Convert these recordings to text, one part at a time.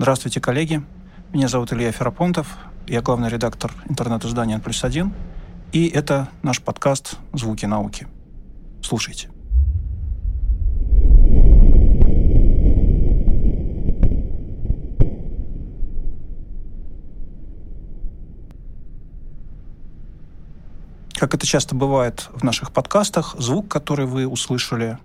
Здравствуйте, коллеги. Меня зовут Илья Ферапонтов. Я главный редактор интернет-издания «Плюс один». И это наш подкаст «Звуки науки». Слушайте. Как это часто бывает в наших подкастах, звук, который вы услышали,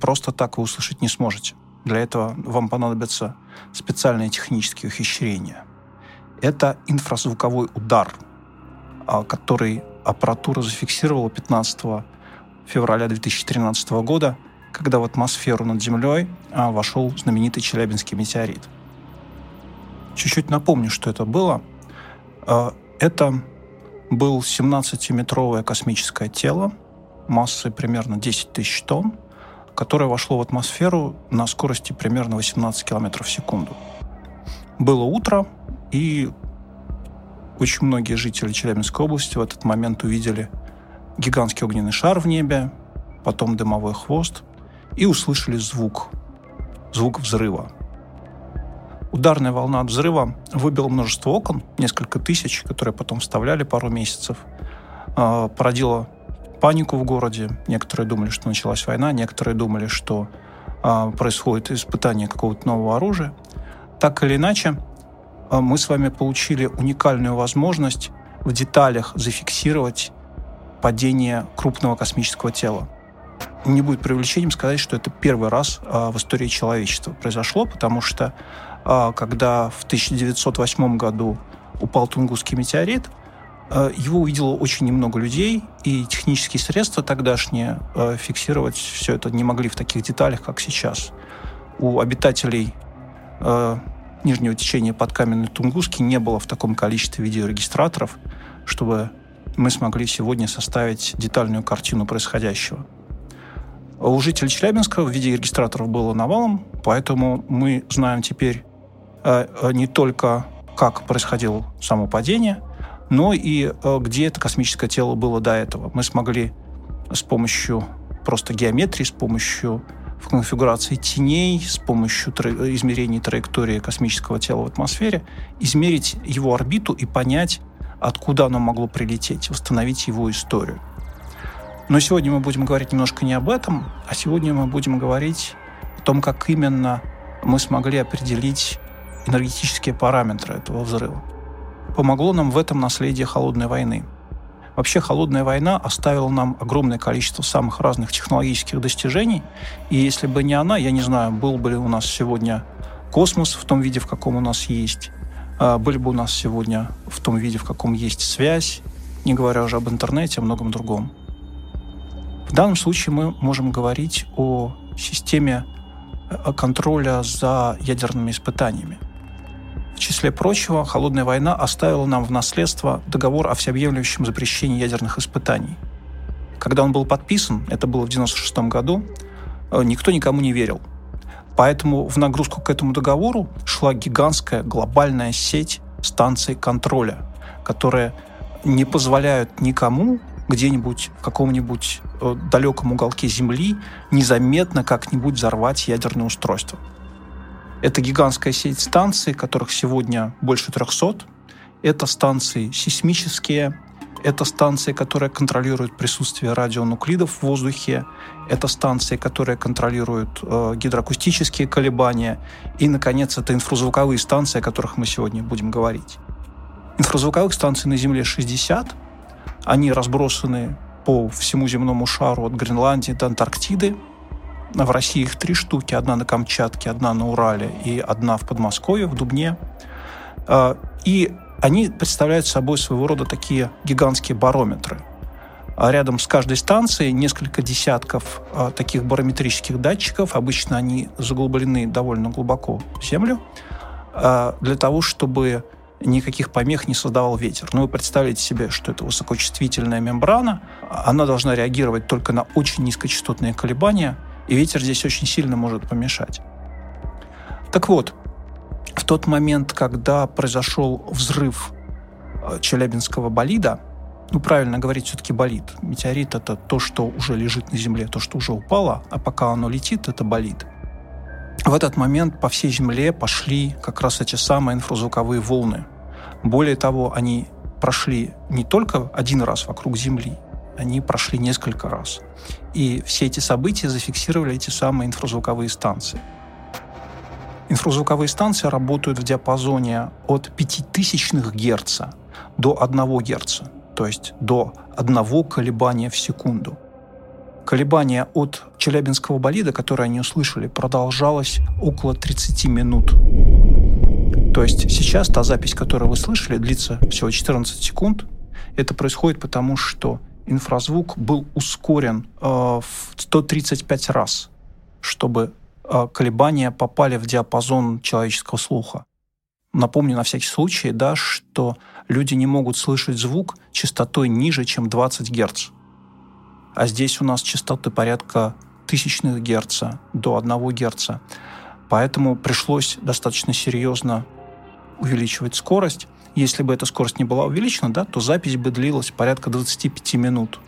просто так вы услышать не сможете. Для этого вам понадобятся специальные технические ухищрения. Это инфразвуковой удар, а, который аппаратура зафиксировала 15 февраля 2013 года, когда в атмосферу над Землей а, вошел знаменитый Челябинский метеорит. Чуть-чуть напомню, что это было. А, это был 17-метровое космическое тело массой примерно 10 тысяч тонн, которое вошло в атмосферу на скорости примерно 18 км в секунду. Было утро, и очень многие жители Челябинской области в этот момент увидели гигантский огненный шар в небе, потом дымовой хвост, и услышали звук, звук взрыва. Ударная волна от взрыва выбила множество окон, несколько тысяч, которые потом вставляли пару месяцев, а, породила панику в городе. Некоторые думали, что началась война, некоторые думали, что а, происходит испытание какого-то нового оружия. Так или иначе, а, мы с вами получили уникальную возможность в деталях зафиксировать падение крупного космического тела. Не будет привлечением сказать, что это первый раз в истории человечества произошло, потому что а, когда в 1908 году упал Тунгусский метеорит, его увидело очень немного людей, и технические средства тогдашние а, фиксировать все это не могли в таких деталях, как сейчас. У обитателей нижнего течения под каменной Тунгуски не было в таком количестве видеорегистраторов, чтобы мы смогли сегодня составить детальную картину происходящего. У жителей Челябинска видеорегистраторов было навалом, поэтому мы знаем теперь Э, э, не только как происходило само падение, но и э, где это космическое тело было до этого. Мы смогли с помощью просто геометрии, с помощью конфигурации теней, с помощью тра- измерений траектории космического тела в атмосфере, измерить его орбиту и понять, откуда оно могло прилететь, восстановить его историю. Но сегодня мы будем говорить немножко не об этом, а сегодня мы будем говорить о том, как именно мы смогли определить энергетические параметры этого взрыва. Помогло нам в этом наследие холодной войны. Вообще холодная война оставила нам огромное количество самых разных технологических достижений, и если бы не она, я не знаю, был бы ли у нас сегодня космос в том виде, в каком у нас есть, а, были бы у нас сегодня в том виде, в каком есть связь, не говоря уже об интернете, о многом другом. В данном случае мы можем говорить о системе э, контроля за ядерными испытаниями – в числе прочего, холодная война оставила нам в наследство договор о всеобъемлющем запрещении ядерных испытаний. Когда он был подписан, это было в 1996 году, э, никто никому не верил. Поэтому в нагрузку к этому договору шла гигантская глобальная сеть станций контроля, которые не позволяют никому где-нибудь в каком-нибудь э, далеком уголке Земли незаметно как-нибудь взорвать ядерное устройство. Это гигантская сеть станций, которых сегодня больше 300. Это станции сейсмические, это станции, которые контролируют присутствие радионуклидов в воздухе, это станции, которые контролируют э, гидроакустические колебания, и, наконец, это инфразвуковые станции, о которых мы сегодня будем говорить. Инфразвуковых станций на Земле 60, они разбросаны по всему земному шару от Гренландии до Антарктиды. В России их три штуки. Одна на Камчатке, одна на Урале и одна в Подмосковье, в Дубне. А, и они представляют собой своего рода такие гигантские барометры. А рядом с каждой станцией несколько десятков а, таких барометрических датчиков. Обычно они заглублены довольно глубоко в землю для того, чтобы никаких помех не создавал ветер. Но ну, вы представляете себе, что это высокочувствительная мембрана. Она должна реагировать только на очень низкочастотные колебания – и ветер здесь очень сильно может помешать. Так вот, в тот момент, когда произошел взрыв э, Челябинского болида, ну, правильно говорить все-таки болид. Метеорит — это то, что уже лежит на Земле, то, что уже упало, а пока оно летит, это болид. в этот момент по всей Земле пошли как раз эти самые инфразвуковые волны. Более того, они прошли не только один раз вокруг Земли, они прошли несколько раз. И все эти события зафиксировали эти самые инфразвуковые станции. Инфразвуковые станции работают в диапазоне от 5000 Гц до 1 Гц, то есть до одного колебания в секунду. Колебание от Челябинского болида, которое они услышали, продолжалось около 30 минут. То есть сейчас та запись, которую вы слышали, длится всего 14 секунд. Это происходит потому, что инфразвук был ускорен э, в 135 раз, чтобы э, колебания попали в диапазон человеческого слуха. Напомню на всякий случай, да, что люди не могут слышать звук частотой ниже, чем 20 Гц. А здесь у нас частоты порядка тысячных Гц до 1 Гц. Поэтому пришлось достаточно серьезно увеличивать скорость. Если бы эта скорость не была увеличена, да, то запись бы длилась порядка 25 минут.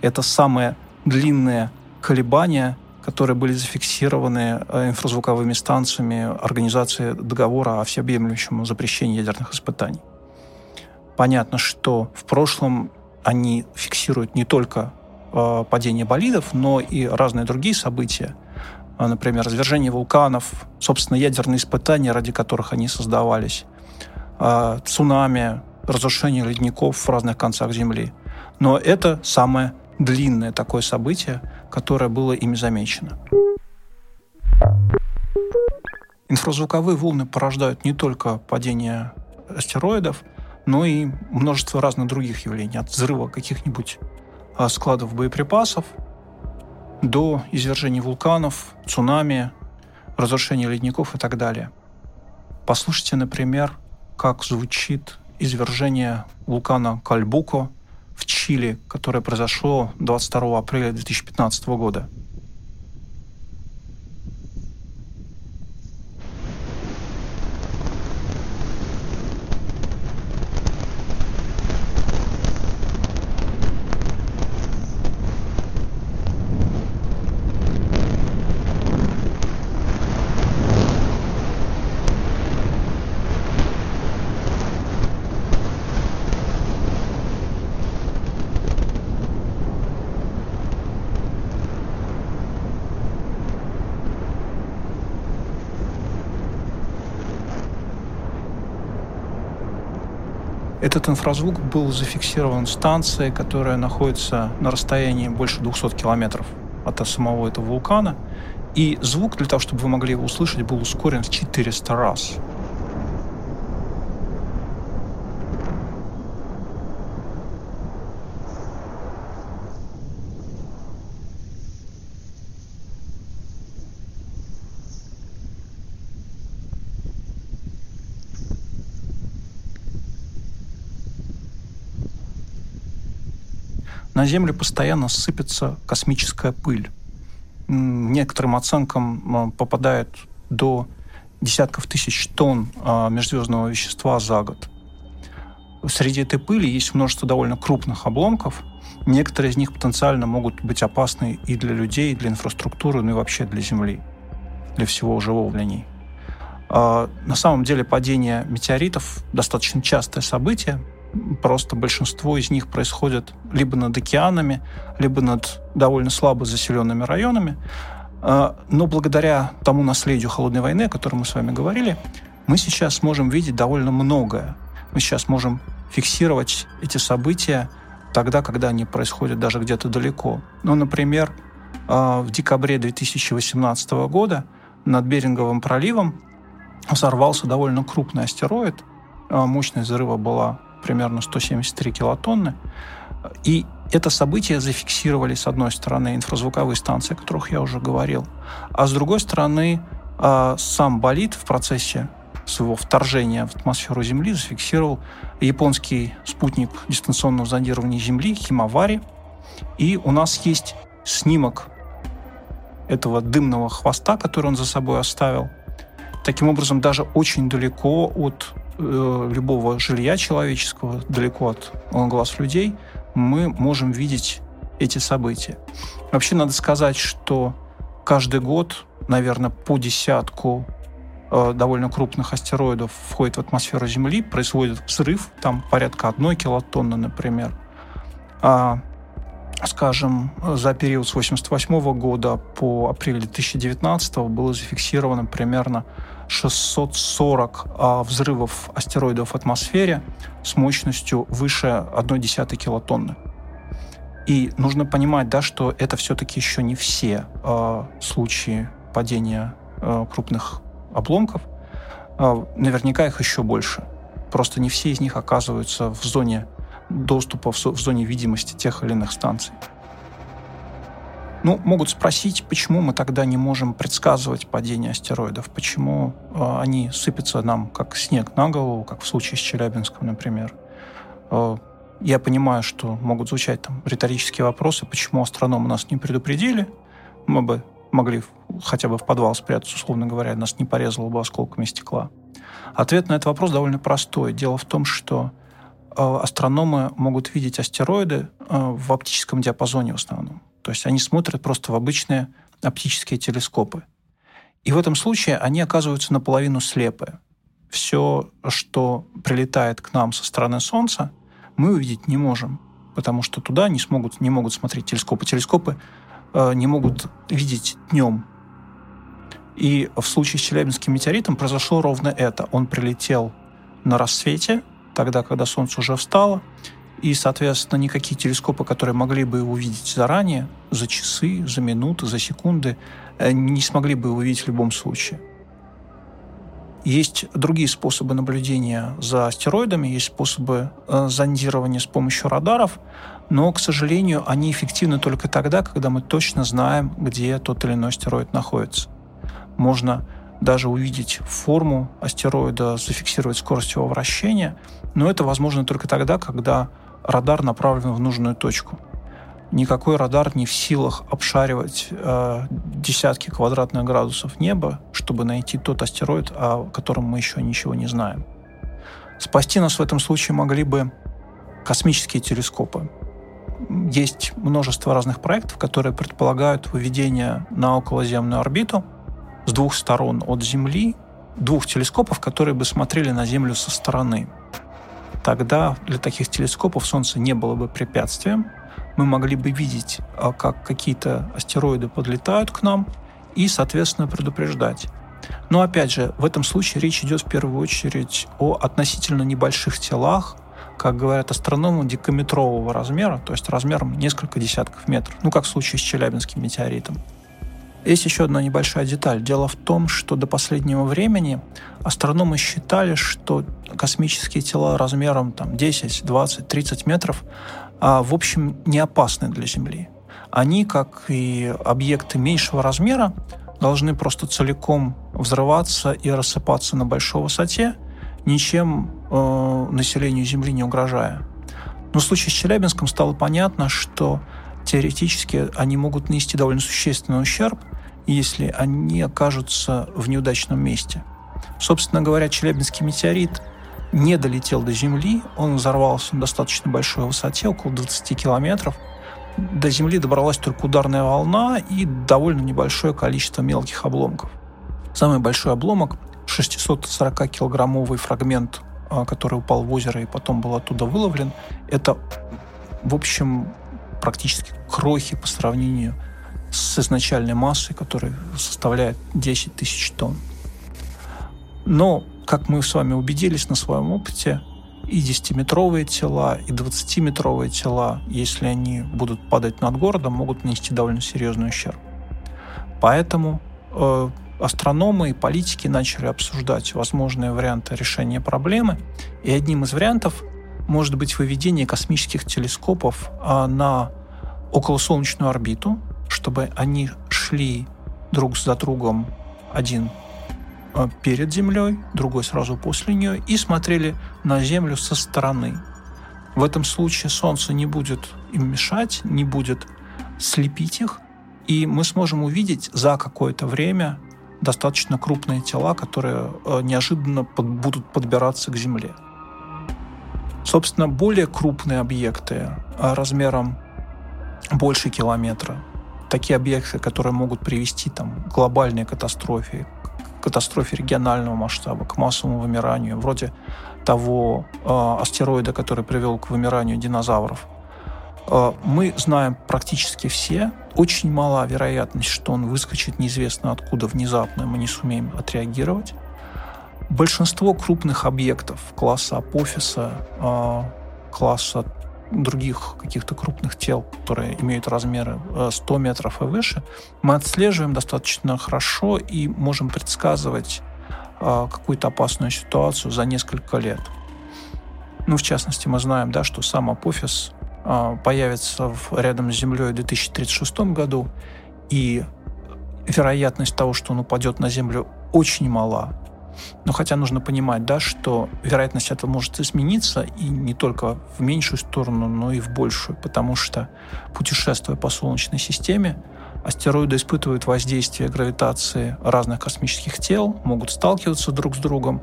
Это самое длинное колебание, которые были зафиксированы э, инфразвуковыми станциями Организации договора о всеобъемлющем запрещении ядерных испытаний. Понятно, что в прошлом они фиксируют не только э, падение болидов, но и разные другие события, например, извержение вулканов, собственно, ядерные испытания, ради которых они создавались, э, цунами, разрушение ледников в разных концах Земли. Но это самое длинное такое событие, которое было ими замечено. Инфразвуковые волны порождают не только падение астероидов, но и множество разных других явлений, от взрыва каких-нибудь а, складов боеприпасов до извержений вулканов, цунами, разрушения ледников и так далее. Послушайте, например, как звучит извержение вулкана Кальбуко в Чили, которое произошло 22 апреля 2015 года. Этот инфразвук был зафиксирован станцией, которая находится на расстоянии больше 200 километров от самого этого вулкана. И звук, для того, чтобы вы могли его услышать, был ускорен в 400 раз. На Землю постоянно сыпется космическая пыль. Некоторым оценкам попадает до десятков тысяч тонн а, межзвездного вещества за год. Среди этой пыли есть множество довольно крупных обломков. Некоторые из них потенциально могут быть опасны и для людей, и для инфраструктуры, ну и вообще для Земли, для всего живого для ней. А, на самом деле падение метеоритов достаточно частое событие, Просто большинство из них происходит либо над океанами, либо над довольно слабо заселенными районами. А, но благодаря тому наследию холодной войны, о котором мы с вами говорили, мы сейчас можем видеть довольно многое. Мы сейчас можем фиксировать эти события тогда, когда они происходят даже где-то далеко. Ну, например, а, в декабре 2018 года над Беринговым проливом взорвался довольно крупный астероид. А, мощность взрыва была примерно 173 килотонны. И это событие зафиксировали, с одной стороны, инфразвуковые станции, о которых я уже говорил, а с другой стороны, а, сам болид в процессе своего вторжения в атмосферу Земли зафиксировал японский спутник дистанционного зондирования Земли Химавари. И у нас есть снимок этого дымного хвоста, который он за собой оставил. Таким образом, даже очень далеко от э, любого жилья человеческого, далеко от глаз людей, мы можем видеть эти события. Вообще надо сказать, что каждый год, наверное, по десятку э, довольно крупных астероидов входит в атмосферу Земли, происходит взрыв, там порядка одной килотонны, например. А, скажем, за период с 1988 года по апрель 2019 было зафиксировано примерно 640 а, взрывов астероидов в атмосфере с мощностью выше 1,1 килотонны. И нужно понимать, да, что это все-таки еще не все э, случаи падения э, крупных обломков. Э, наверняка их еще больше. Просто не все из них оказываются в зоне доступа, в, в зоне видимости тех или иных станций. Ну, могут спросить, почему мы тогда не можем предсказывать падение астероидов, почему э, они сыпятся нам как снег на голову, как в случае с Челябинском, например. Э, я понимаю, что могут звучать там риторические вопросы, почему астрономы нас не предупредили. Мы бы могли хотя бы в подвал спрятаться, условно говоря, нас не порезало бы осколками стекла. Ответ на этот вопрос довольно простой. Дело в том, что астрономы могут видеть астероиды э, в оптическом диапазоне в основном. То есть они смотрят просто в обычные оптические телескопы. И в этом случае они оказываются наполовину слепы. Все, что прилетает к нам со стороны Солнца, мы увидеть не можем, потому что туда не смогут, не могут смотреть телескопы. Телескопы э, не могут видеть днем. И в случае с Челябинским метеоритом произошло ровно это. Он прилетел на рассвете, тогда, когда солнце уже встало, и, соответственно, никакие телескопы, которые могли бы его увидеть заранее, за часы, за минуты, за секунды, э, не смогли бы его увидеть в любом случае. Есть другие способы наблюдения за астероидами, есть способы э, зондирования с помощью радаров, но, к сожалению, они эффективны только тогда, когда мы точно знаем, где тот или иной астероид находится. Можно даже увидеть форму астероида, зафиксировать скорость его вращения, но это возможно только тогда, когда радар направлен в нужную точку никакой радар не в силах обшаривать э, десятки квадратных градусов неба, чтобы найти тот астероид, о котором мы еще ничего не знаем. Спасти нас в этом случае могли бы космические телескопы. Есть множество разных проектов, которые предполагают выведение на околоземную орбиту с двух сторон от Земли двух телескопов, которые бы смотрели на Землю со стороны. Тогда для таких телескопов Солнце не было бы препятствием, мы могли бы видеть, а, как какие-то астероиды подлетают к нам и, соответственно, предупреждать. Но опять же, в этом случае речь идет в первую очередь о относительно небольших телах, как говорят астрономы, декаметрового размера, то есть размером несколько десятков метров, ну как в случае с Челябинским метеоритом. Есть еще одна небольшая деталь. Дело в том, что до последнего времени астрономы считали, что космические тела размером там, 10, 20, 30 метров а, в общем, не опасны для Земли. Они, как и объекты меньшего размера, должны просто целиком взрываться и рассыпаться на большой высоте, ничем э, населению Земли не угрожая. Но в случае с Челябинском стало понятно, что теоретически они могут нанести довольно существенный ущерб, если они окажутся в неудачном месте. Собственно говоря, Челябинский метеорит не долетел до Земли, он взорвался на достаточно большой высоте, около 20 километров. До Земли добралась только ударная волна и довольно небольшое количество мелких обломков. Самый большой обломок, 640-килограммовый фрагмент, а, который упал в озеро и потом был оттуда выловлен, это, в общем, практически крохи по сравнению с изначальной массой, которая составляет 10 тысяч тонн. Но как мы с вами убедились на своем опыте, и 10-метровые тела, и 20-метровые тела, если они будут падать над городом, могут нанести довольно серьезный ущерб. Поэтому э, астрономы и политики начали обсуждать возможные варианты решения проблемы, и одним из вариантов может быть выведение космических телескопов э, на околосолнечную орбиту, чтобы они шли друг за другом один Э, перед Землей, другой сразу после нее, и смотрели на Землю со стороны. В этом случае Солнце не будет им мешать, не будет слепить их, и мы сможем увидеть за какое-то время достаточно крупные тела, которые э, неожиданно под, будут подбираться к Земле. Собственно, более крупные объекты э, размером больше километра такие объекты, которые могут привести там, к глобальной катастрофе, катастрофе регионального масштаба, к массовому вымиранию, вроде того э, астероида, который привел к вымиранию динозавров. Э, мы знаем практически все. Очень мала вероятность, что он выскочит неизвестно откуда внезапно, мы не сумеем отреагировать. Большинство крупных объектов класса Апофиса, э, класса других каких-то крупных тел, которые имеют размеры 100 э, метров и выше, мы отслеживаем достаточно хорошо и можем предсказывать э, какую-то опасную ситуацию за несколько лет. Ну, в частности, мы знаем, да, что сам Апофис э, появится рядом с Землей в 2036 году, и вероятность того, что он упадет на Землю, очень мала. Но хотя нужно понимать, да, что вероятность этого может измениться и не только в меньшую сторону, но и в большую, потому что путешествуя по Солнечной системе, астероиды испытывают воздействие гравитации разных космических тел, могут сталкиваться друг с другом,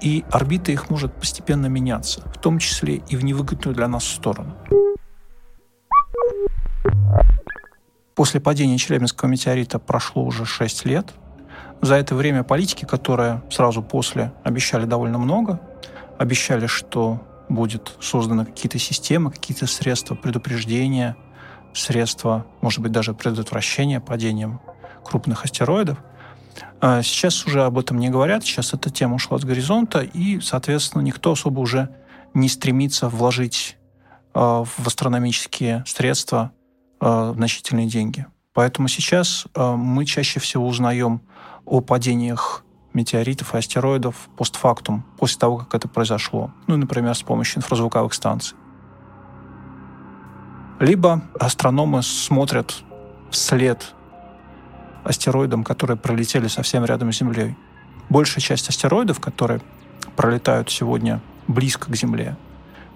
и орбита их может постепенно меняться, в том числе и в невыгодную для нас сторону. После падения Челябинского метеорита прошло уже 6 лет, за это время политики, которые сразу после обещали довольно много, обещали, что будет созданы какие-то системы, какие-то средства предупреждения, средства, может быть, даже предотвращения падением крупных астероидов. А сейчас уже об этом не говорят, сейчас эта тема ушла с горизонта, и, соответственно, никто особо уже не стремится вложить а, в астрономические средства а, значительные деньги. Поэтому сейчас мы чаще всего узнаем о падениях метеоритов и астероидов постфактум, после того, как это произошло. Ну, например, с помощью инфразвуковых станций. Либо астрономы смотрят вслед астероидам, которые пролетели совсем рядом с Землей. Большая часть астероидов, которые пролетают сегодня близко к Земле,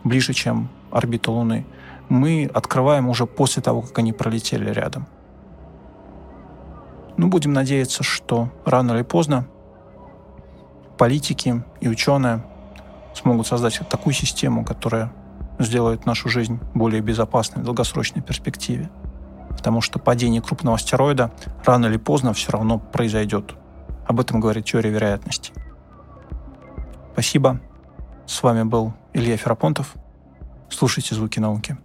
ближе, чем орбита Луны, мы открываем уже после того, как они пролетели рядом. Ну, будем надеяться, что рано или поздно политики и ученые смогут создать такую систему, которая сделает нашу жизнь более безопасной в долгосрочной перспективе. Потому что падение крупного астероида рано или поздно все равно произойдет. Об этом говорит теория вероятности. Спасибо. С вами был Илья Ферапонтов. Слушайте «Звуки науки».